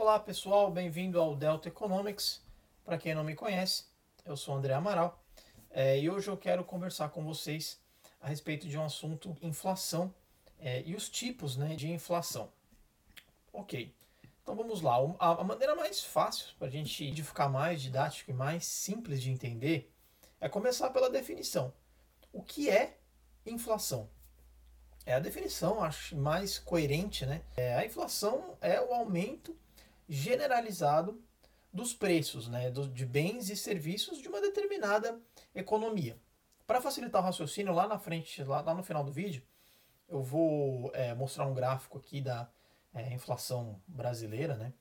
Olá pessoal, bem-vindo ao Delta Economics. Para quem não me conhece, eu sou André Amaral é, e hoje eu quero conversar com vocês a respeito de um assunto inflação é, e os tipos né, de inflação. Ok, então vamos lá. A, maneira mais fácil para a gente ficar mais didático e mais simples de entender é começar pela definição. O que é inflação? É a definição, acho, mais coerente, né? É, a inflação é o aumento generalizado dos preços né, de bens e serviços de uma determinada economia. Para facilitar o raciocínio, lá na frente, lá, lá no final do vídeo, eu vou é, mostrar um gráfico aqui da é, inflação brasileira, né,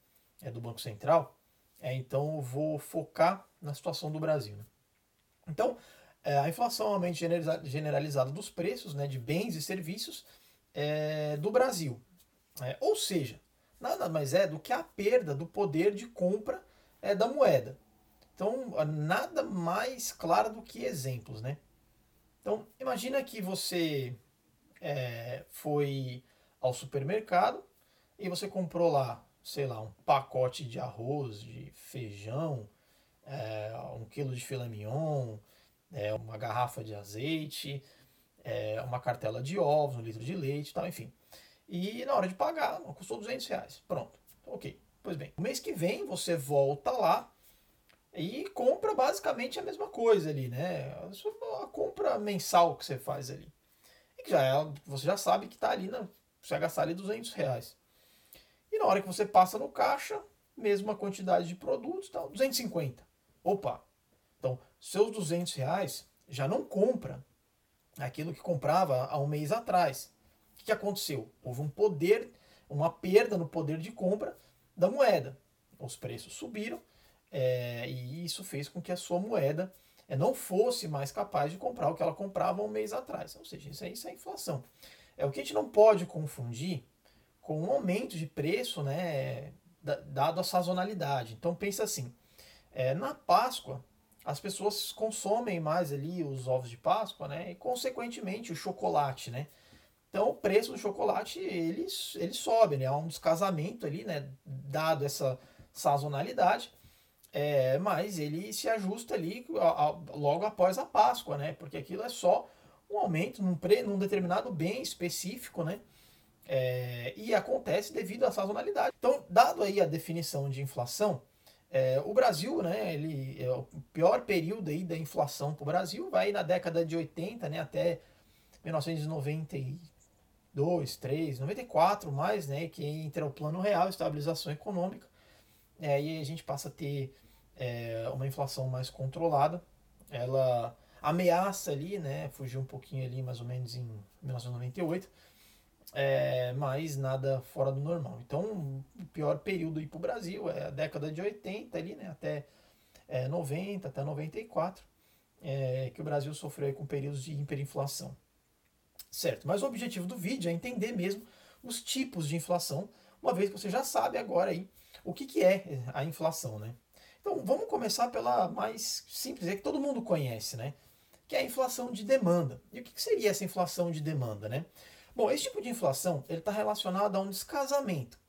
é, do Banco Central. É, então eu vou focar na situação do Brasil. Né? Então, é, a inflação é um aumento generalizado dos preços né, de bens e serviços é, do Brasil. É, ou seja, nada mais é do que a perda do poder de compra é, da moeda. Então, nada mais claro do que exemplos, né? Então, imagina que você é, foi ao supermercado e você comprou lá, sei lá, um pacote de arroz, de feijão, é, um quilo de filé mignon, é, uma garrafa de azeite, uma cartela de ovos, um litro de leite, tal, enfim. E na hora de pagar, custou 200 reais. Pronto. Ok. Pois bem, no mês que vem você volta lá e compra basicamente a mesma coisa ali, né? A compra mensal que você faz ali. E que já é, você já sabe que está ali, na, você vai gastar ali 200 reais. E na hora que você passa no caixa, mesma quantidade de produtos, tá, 250. Opa! Então, seus 200 reais já não compra aquilo que comprava há um mês atrás que, que aconteceu? Houve um poder, uma perda no poder de compra da moeda. Os preços subiram é, e isso fez com que a sua moeda é, não fosse mais capaz de comprar o que ela comprava um mês atrás. Ou seja, isso é, isso é inflação. É o que a gente não pode confundir com um aumento de preço, né, dado a sazonalidade. Então pensa assim, é, na Páscoa as pessoas consomem mais ali os ovos de Páscoa, né, e consequentemente o chocolate, né. Então o preço do chocolate ele, ele sobe, né? Há um descasamento ali, né? Dado essa sazonalidade, é, mas ele se ajusta ali a, a, logo após a Páscoa, né? Porque aquilo é só um aumento num, pre, num determinado bem específico, né? É, e acontece devido à sazonalidade. Então, dado aí a definição de inflação, é, o Brasil, né, ele, é o pior período aí da inflação para o Brasil vai na década de 80, né, até 1990 2, 3, 94 mais, né, que entra o plano real, estabilização econômica, é, e a gente passa a ter é, uma inflação mais controlada, ela ameaça ali, né, fugir um pouquinho ali mais ou menos em 1998, é, mas nada fora do normal. Então, o pior período para o Brasil é a década de 80 ali, né, até é, 90, até 94, é, que o Brasil sofreu com períodos de hiperinflação. Certo, mas o objetivo do vídeo é entender mesmo os tipos de inflação, uma vez que você já sabe agora aí o que, que é a inflação, né? Então vamos começar pela mais simples, é que todo mundo conhece, né? Que é a inflação de demanda. E o que, que seria essa inflação de demanda, né? Bom, esse tipo de inflação ele está relacionado a um descasamento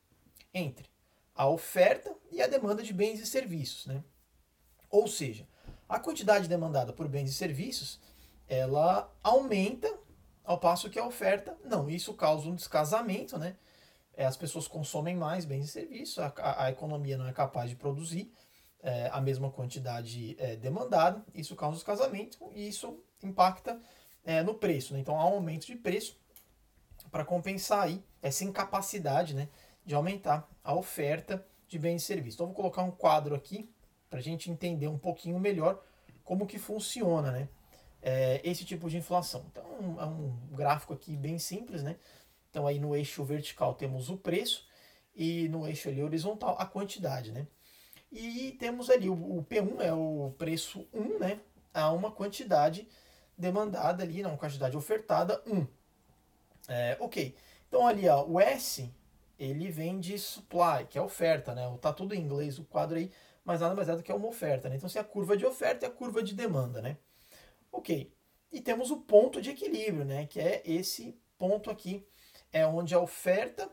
entre a oferta e a demanda de bens e serviços, né? Ou seja, a quantidade demandada por bens e serviços ela aumenta ao passo que a oferta, não. Isso causa um descasamento, né? É, as pessoas consomem mais bens e serviços, a, a, economia não é capaz de produzir é, a mesma quantidade é, demandada, isso causa descasamento e isso impacta é, no preço. Né? Então há um aumento de preço para compensar aí essa incapacidade né, de aumentar a oferta de bens e serviços. Então vou colocar um quadro aqui para a gente entender um pouquinho melhor como que funciona, né? É, esse tipo de inflação. Então é um gráfico aqui bem simples, né? Então aí no eixo vertical temos o preço e no eixo ali horizontal a quantidade, né? E temos ali o, o P1 é o preço 1, né? A uma quantidade demandada ali, não, quantidade ofertada 1. É, ok. Então ali ó, o S ele vem de supply, que é oferta, né? Tá tudo em inglês o quadro aí, mas nada mais é do que uma oferta, né? Então se é a curva de oferta e a curva de demanda, né? Ok. E temos o ponto de equilíbrio, né? Que é esse ponto aqui, é onde a oferta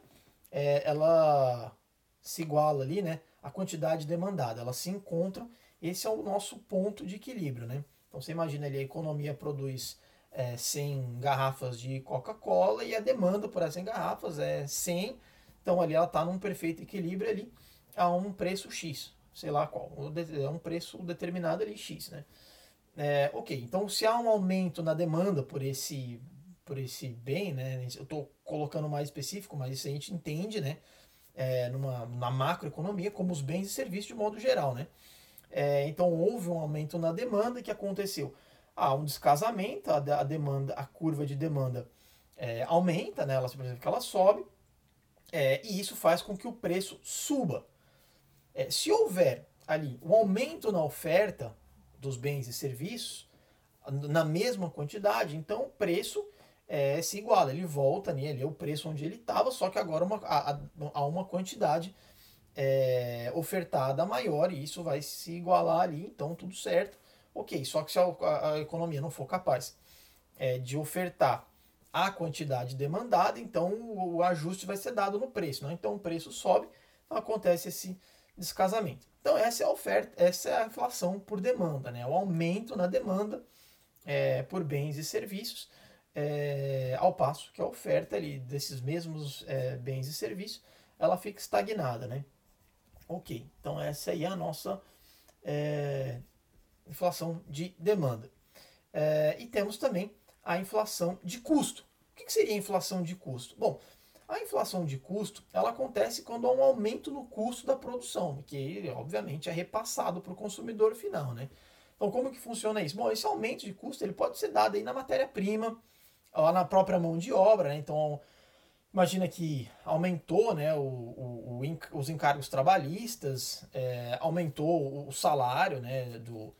é, ela se iguala ali, né? A quantidade demandada, elas se encontram. Esse é o nosso ponto de equilíbrio, né? Então você imagina ali, a economia produz é, 100 garrafas de Coca-Cola e a demanda por essas 100 garrafas é 100. Então ali ela está num perfeito equilíbrio ali a um preço X, sei lá qual, é um preço determinado ali X, né? É, ok, então se há um aumento na demanda por esse por esse bem, né? Eu estou colocando mais específico, mas isso a gente entende, né? É, numa, na macroeconomia como os bens e serviços de modo geral, né? É, então houve um aumento na demanda que aconteceu. Há um descasamento, a, a demanda, a curva de demanda é, aumenta, né? Ela simplesmente que ela sobe, é, e isso faz com que o preço suba. É, se houver ali um aumento na oferta dos bens e serviços na mesma quantidade, então o preço é, se iguala, ele volta ali, ele é o preço onde ele estava, só que agora uma, há, uma quantidade é, ofertada maior e isso vai se igualar ali, então tudo certo. Ok, só que se a, a, a economia não for capaz é, de ofertar a quantidade demandada, então o, o, ajuste vai ser dado no preço. Né? Então o preço sobe, então acontece esse descasamento. Então essa é a oferta, essa é a inflação por demanda, né? o aumento na demanda é, por bens e serviços é, ao passo que a oferta ali desses mesmos é, bens e serviços ela fica estagnada, né? Ok, então essa aí é a nossa é, inflação de demanda. É, e temos também a inflação de custo. O que seria a inflação de custo? Bom, a inflação de custo ela acontece quando há um aumento no custo da produção, que obviamente é repassado para o consumidor final, né? Então como que funciona isso? Bom, esse aumento de custo ele pode ser dado aí na matéria-prima, na própria mão de obra, né? Então, imagina que aumentou né, o, o, o os encargos trabalhistas, é, aumentou o salário né, do,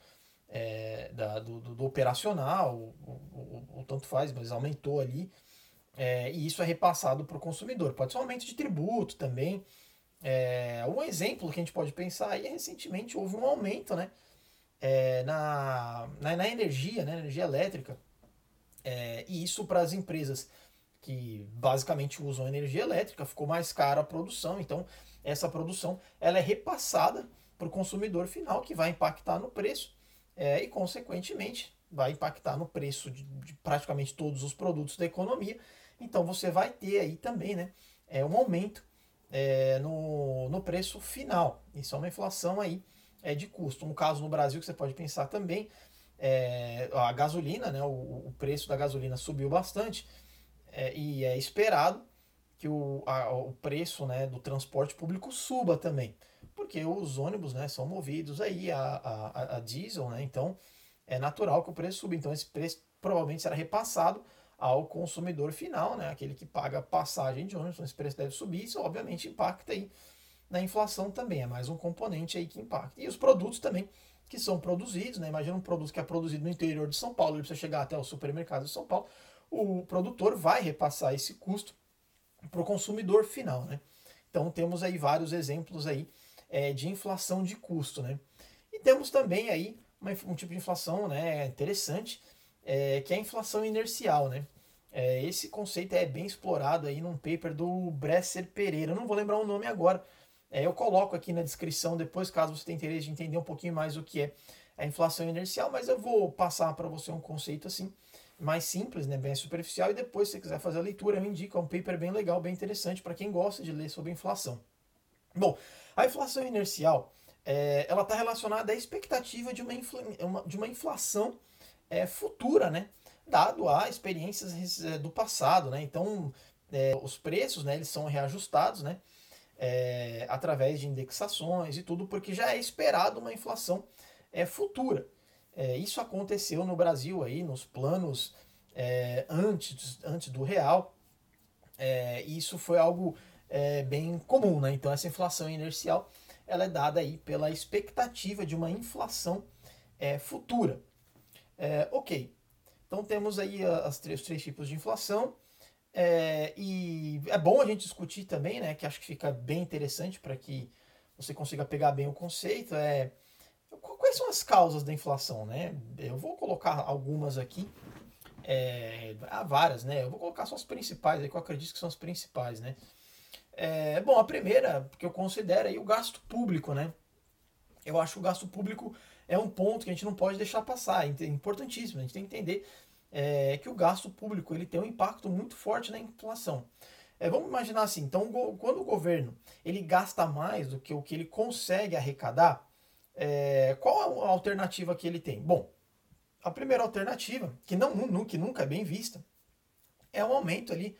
é, da, do, do, do, operacional, o, tanto faz, mas aumentou ali, é, e isso é repassado para o consumidor. Pode ser um aumento de tributo também. É, um exemplo que a gente pode pensar é recentemente houve um aumento né, é, na, na, na energia, né, energia elétrica. É, e isso para as empresas que basicamente usam energia elétrica ficou mais cara a produção. Então essa produção ela é repassada para o consumidor final que vai impactar no preço é, e consequentemente vai impactar no preço de, de, praticamente todos os produtos da economia. Então você vai ter aí também né, é, um aumento é, no, no preço final. Isso é uma inflação aí é, de custo. Um caso no Brasil que você pode pensar também é, a gasolina, né, o, o, preço da gasolina subiu bastante é, e é esperado que o, a, o preço né, do transporte público suba também, porque os ônibus né, são movidos aí a, a, a diesel, né, então é natural que o preço suba. Então esse preço provavelmente será repassado ao consumidor final, né, aquele que paga passagem de ônibus, então esse preço deve subir, isso obviamente impacta aí na inflação também, é mais um componente aí que impacta. E os produtos também que são produzidos, né? Imagina um produto que é produzido no interior de São Paulo, ele precisa chegar até o supermercado de São Paulo, o produtor vai repassar esse custo para o consumidor final, né? Então temos aí vários exemplos aí é, de inflação de custo, né? E temos também aí uma, um tipo de inflação, né, interessante, é, que é a inflação inercial, né? É, esse conceito é bem explorado aí num paper do Bresser Pereira, eu não vou lembrar o nome agora, é, eu coloco aqui na descrição depois, caso você tenha interesse de entender um pouquinho mais o que é a inflação inercial, mas eu vou passar para você um conceito assim mais simples, né, bem superficial, e depois, se você quiser fazer a leitura, eu indico, é um paper bem legal, bem interessante para quem gosta de ler sobre inflação. Bom, a inflação inercial, é, ela está relacionada à expectativa de uma, uma de uma inflação é, futura, né, dado a experiências é, do passado, né, então é, os preços, né, eles são reajustados, né, é, através de indexações e tudo, porque já é esperado uma inflação é, futura. Isso aconteceu no Brasil aí, nos planos antes, antes do real. E isso foi algo bem comum, né? Então essa inflação inercial ela é dada aí pela expectativa de uma inflação é, futura. ok, então temos aí as três, os três tipos de inflação. É, e é bom a gente discutir também, né? Que acho que fica bem interessante para que você consiga pegar bem o conceito. É quais são as causas da inflação, né? Eu vou colocar algumas aqui. É, há várias, né? Eu vou colocar só as principais, aí que eu acredito que são as principais, né? É, bom, a primeira que eu considero aí o gasto público, né? Eu acho que o gasto público é um ponto que a gente não pode deixar passar, é importantíssimo. A gente tem que entender é, que o gasto público ele tem um impacto muito forte na inflação. É, vamos imaginar assim, então quando o governo ele gasta mais do que o que ele consegue arrecadar, é, qual a alternativa que ele tem? Bom, a primeira alternativa, que, não, que nunca é bem vista, é o um aumento ali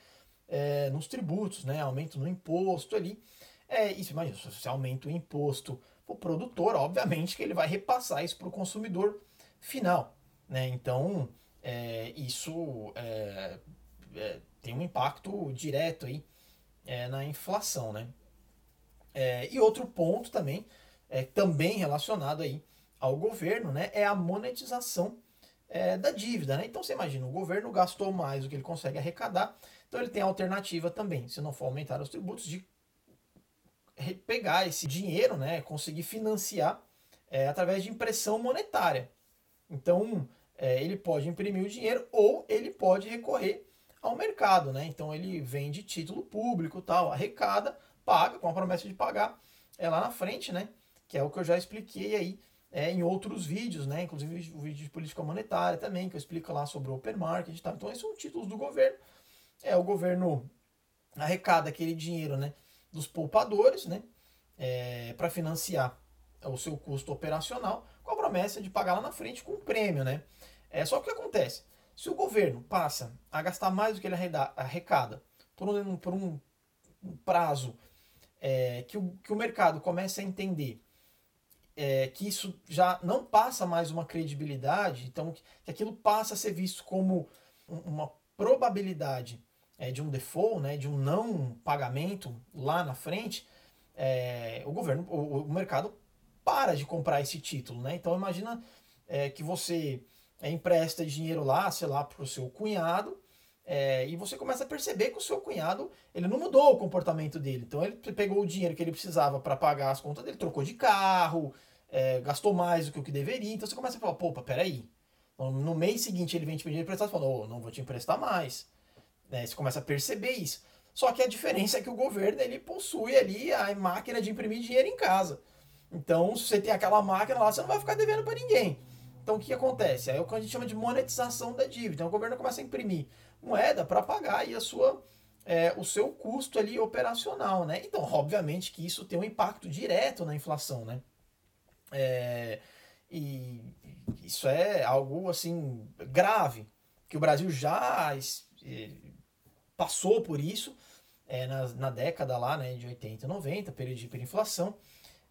é, nos tributos, né? aumento no imposto ali. É, isso, imagina, se você aumenta o imposto o produtor, obviamente que ele vai repassar isso para o consumidor final. Né? Então, é, isso é, é, tem um impacto direto aí, é, na inflação. Né? É, e outro ponto também, é, também relacionado aí ao governo, né, é a monetização da dívida. Né? Então você imagina, o governo gastou mais do que ele consegue arrecadar, então ele tem a alternativa também, se não for aumentar os tributos, de pegar esse dinheiro, né, conseguir financiar é, através de impressão monetária. Então, é, ele pode imprimir o dinheiro ou ele pode recorrer ao mercado, né? Então ele vende título público, tal, arrecada, paga com a promessa de pagar é lá na frente, né? Que é o que eu já expliquei aí é, em outros vídeos, né? Inclusive o vídeo de política monetária também, que eu explico lá sobre o open market, tá? Então esses são títulos do governo. É o governo arrecada aquele dinheiro, né? dos poupadores, né, é, para financiar o seu custo operacional, com a promessa de pagar lá na frente com um prêmio, né? É só o que acontece? Se o governo passa a gastar mais do que ele arrecada por um, por um prazo é, que, o, que o mercado comece a entender é, que isso já não passa mais uma credibilidade, então que aquilo passa a ser visto como uma probabilidade é, de um default, né, de um não pagamento lá na frente, é, o governo, o, o, mercado para de comprar esse título, né? Então imagina é, que você é, empresta dinheiro lá, sei lá, para o seu cunhado, é, e você começa a perceber que o seu cunhado ele não mudou o comportamento dele. Então ele pegou o dinheiro que ele precisava para pagar as contas dele, trocou de carro, é, gastou mais do que o que deveria. Então você começa a falar, pô, peraí. No mês seguinte ele vem te pedir emprestado fala, oh, não vou te emprestar mais. Né? Você começa a perceber isso. Só que a diferença é que o governo ele possui ali a máquina de imprimir dinheiro em casa. Então, se você tem aquela máquina lá, você não vai ficar devendo para ninguém. Então, o que acontece? Aí é o que a gente chama de monetização da dívida. Então, o governo começa a imprimir moeda para pagar aí a sua, é, o seu custo ali operacional, né? Então, obviamente que isso tem um impacto direto na inflação, né? É, e isso é algo, assim, grave, que o Brasil já passou por isso é, na, na, década lá, né, de 80 90, período de hiperinflação,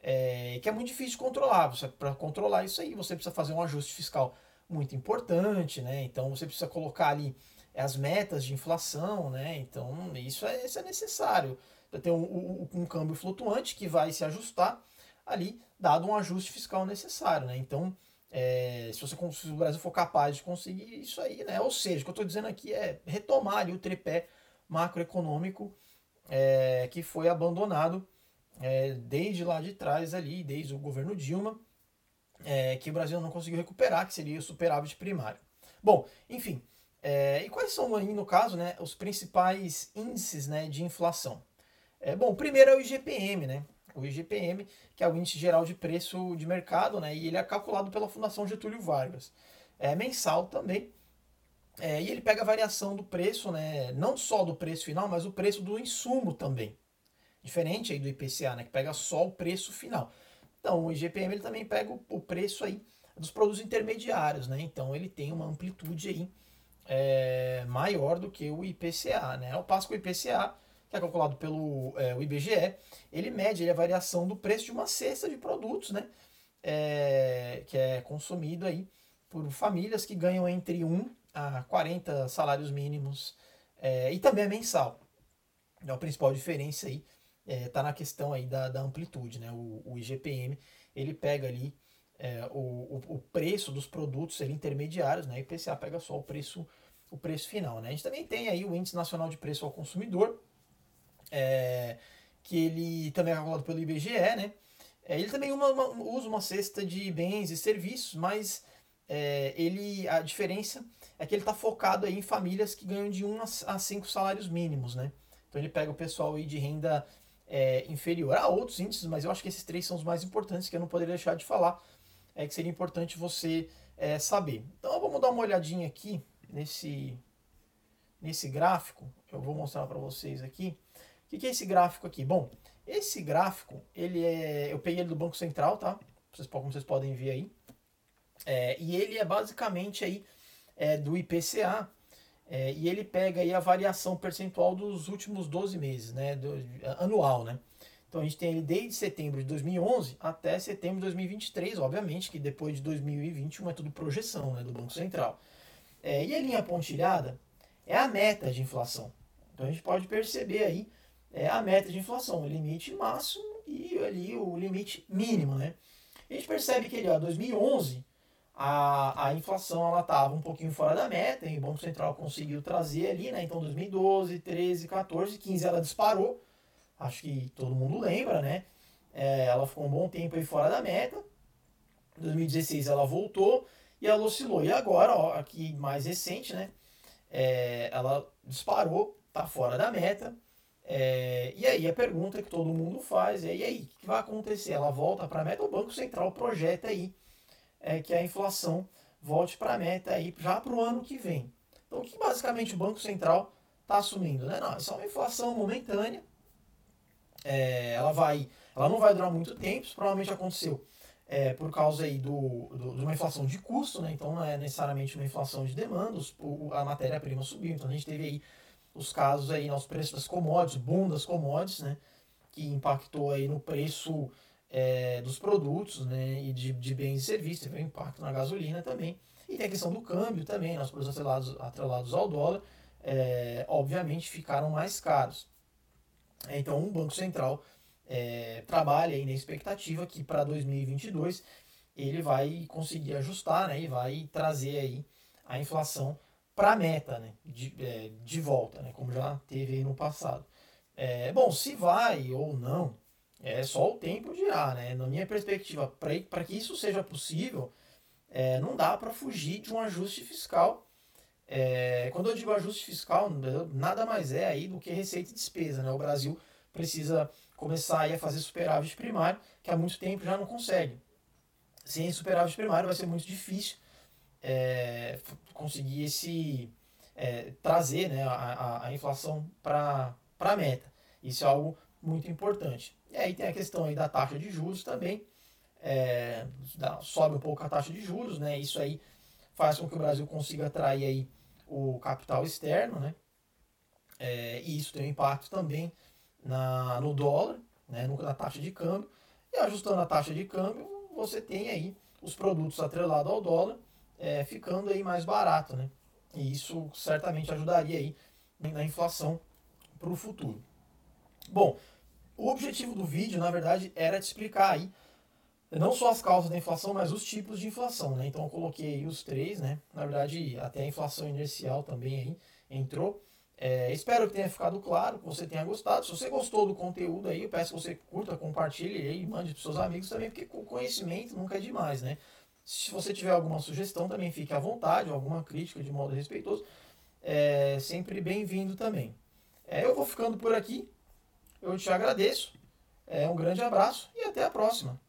é, que é muito difícil de controlar. Para controlar isso aí, você precisa fazer um ajuste fiscal muito importante, né? Então você precisa colocar ali as metas de inflação, né? Então isso é, isso é necessário. Ter um, um, um câmbio flutuante que vai se ajustar ali, dado um ajuste fiscal necessário, né? Então é, se, você, se o Brasil for capaz de conseguir isso aí, né? Ou seja, o que eu estou dizendo aqui é retomar ali o tripé macroeconômico é, que foi abandonado é, desde lá de trás ali, desde o governo Dilma, é, que o Brasil não conseguiu recuperar, que seria o superávit primário. Bom, enfim, é, e quais são aí, no caso, né, os principais índices né, de inflação? É, bom, primeiro é o IGPM, né? O IGPM, que é o Índice Geral de Preço de Mercado, né? E ele é calculado pela Fundação Getúlio Vargas. É mensal também, é, e ele pega a variação do preço, né? não só do preço final, mas o preço do insumo também. Diferente aí do IPCA, né? que pega só o preço final. Então, o IGPM ele também pega o, o preço aí dos produtos intermediários, né? Então ele tem uma amplitude aí é, maior do que o IPCA, né? Ao passo que o IPCA, que é calculado pelo é, o IBGE, ele mede ele, a variação do preço de uma cesta de produtos, né? É, que é consumido aí por famílias que ganham entre 1 a 40 salários mínimos é, e também é mensal. Então, a principal diferença aí está é, tá na questão aí da, da amplitude, né? O, o IGPM ele pega ali é, o, o, preço dos produtos ser intermediários, né? E o IPCA pega só o preço o preço final, né? A gente também tem aí o índice nacional de preço ao consumidor, é, que ele também é calculado pelo IBGE, né? É, ele também uma, uma, usa uma cesta de bens e serviços, mas é, ele a diferença é que ele está focado aí em famílias que ganham de 1 a 5 salários mínimos, né? Então ele pega o pessoal aí de renda é, inferior. Há outros índices, mas eu acho que esses três são os mais importantes que eu não poderia deixar de falar. É que seria importante você é, saber. Então vamos dar uma olhadinha aqui nesse, nesse gráfico. Eu vou mostrar para vocês aqui. O que, que é esse gráfico aqui? Bom, esse gráfico, ele é. Eu peguei ele do Banco Central, tá? Como vocês podem ver aí. É, e ele é basicamente aí é, do IPCA. É, e ele pega aí a variação percentual dos últimos 12 meses, né? Do, anual, né? Então a gente tem ele desde setembro de 2011 até setembro de 2023, obviamente que depois de 2021 é tudo projeção né, do Banco Central. É, e a linha pontilhada é a meta de inflação. Então a gente pode perceber aí é a meta de inflação, o limite máximo e ali o limite mínimo, né? A gente percebe que ali, ó, 2011 a, a inflação ela estava um pouquinho fora da meta, e o Banco Central conseguiu trazer ali, né? Então 2012, 13, 14, 15 ela disparou. Acho que todo mundo lembra, né? É, ela ficou um bom tempo aí fora da meta. 2016 ela voltou e ela oscilou. E agora, ó, aqui mais recente, né? É, ela disparou, tá fora da meta. É, e aí a pergunta que todo mundo faz é: e aí, o que vai acontecer? Ela volta para a meta? O Banco Central projeta aí é, que a inflação volte para a meta aí já para o ano que vem. Então, o que basicamente o Banco Central está assumindo? Né? Não, é só uma inflação momentânea. É, ela, vai, ela não vai durar muito tempo, isso provavelmente aconteceu é, por causa aí do, do, de uma inflação de custo, né? então não é necessariamente uma inflação de demandas, a matéria-prima subiu, então a gente teve aí os casos aí nos preços das commodities, boom das commodities, né? que impactou aí no preço é, dos produtos né? e de, de bens e serviços, teve um impacto na gasolina também, e tem a questão do câmbio também, nos produtos atrelados, atrelados ao dólar, é, obviamente ficaram mais caros. Então, o Banco Central é, trabalha aí na expectativa que para 2022 ele vai conseguir ajustar né, e vai trazer aí a inflação para a meta né, de, é, de volta, né, como já teve no passado. É, bom, se vai ou não, é só o tempo dirá. Né? Na minha perspectiva, para que isso seja possível, é, não dá para fugir de um ajuste fiscal. É, quando eu digo ajuste fiscal, nada mais é aí do que receita e despesa. Né? O Brasil precisa começar a fazer superávit primário, que há muito tempo já não consegue. Sem superávit primário vai ser muito difícil é, conseguir esse é, trazer né, a, a inflação para a meta. Isso é algo muito importante. E aí tem a questão aí da taxa de juros também. É, sobe um pouco a taxa de juros, né? Isso aí faz com que o Brasil consiga atrair aí o capital externo, né? É, e isso tem um impacto também na, no dólar, né, na taxa de câmbio, e ajustando a taxa de câmbio, você tem aí os produtos atrelados ao dólar é, ficando aí mais barato, né? E isso certamente ajudaria aí na inflação para o futuro. Bom, o objetivo do vídeo, na verdade, era te explicar aí não só as causas da inflação, mas os tipos de inflação, né? Então eu coloquei os três, né? Na verdade, até a inflação inercial também aí entrou. É, espero que tenha ficado claro, que você tenha gostado. Se você gostou do conteúdo aí, eu peço que você curta, compartilhe e mande para seus amigos também, porque o conhecimento nunca é demais, né? Se você tiver alguma sugestão, também fique à vontade, alguma crítica de modo respeitoso, é sempre bem-vindo também. É, eu vou ficando por aqui, eu te agradeço, é, um grande abraço e até a próxima.